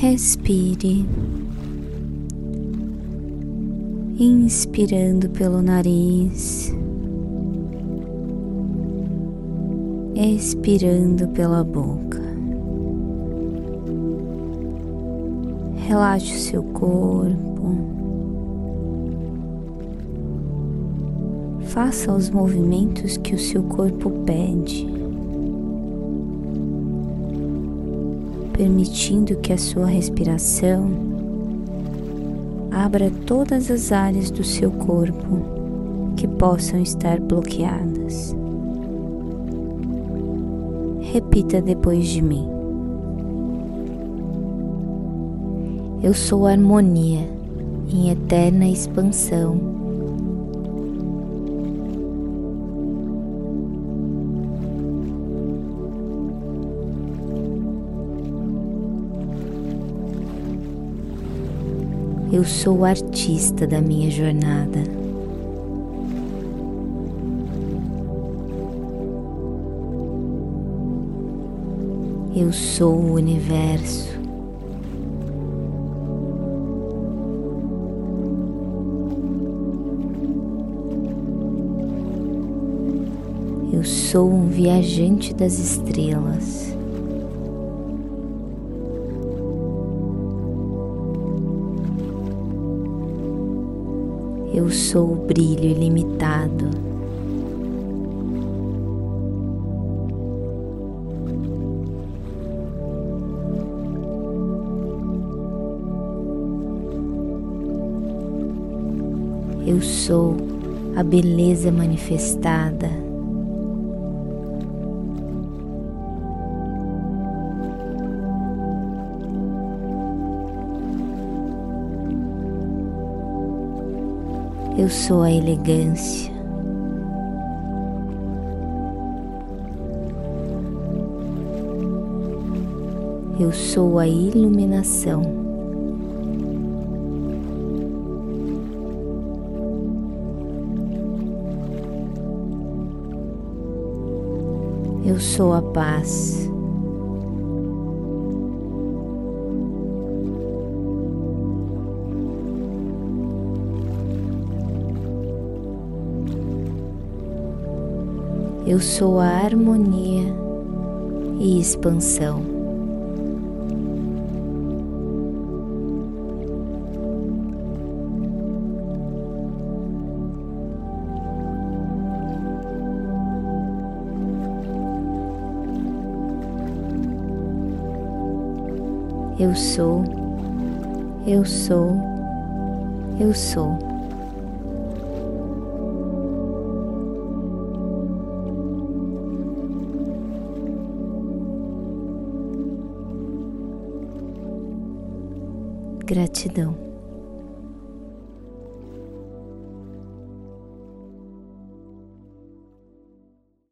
Respire, inspirando pelo nariz, expirando pela boca. Relaxe o seu corpo. Faça os movimentos que o seu corpo pede, permitindo que a sua respiração abra todas as áreas do seu corpo que possam estar bloqueadas. Repita depois de mim. Eu sou harmonia em eterna expansão. Eu sou o artista da minha jornada. Eu sou o universo. Eu sou um viajante das estrelas. Eu sou o brilho ilimitado. Eu sou a beleza manifestada. Eu sou a elegância. Eu sou a iluminação. Eu sou a paz. Eu sou a harmonia e expansão. Eu sou, eu sou, eu sou. Gratidão.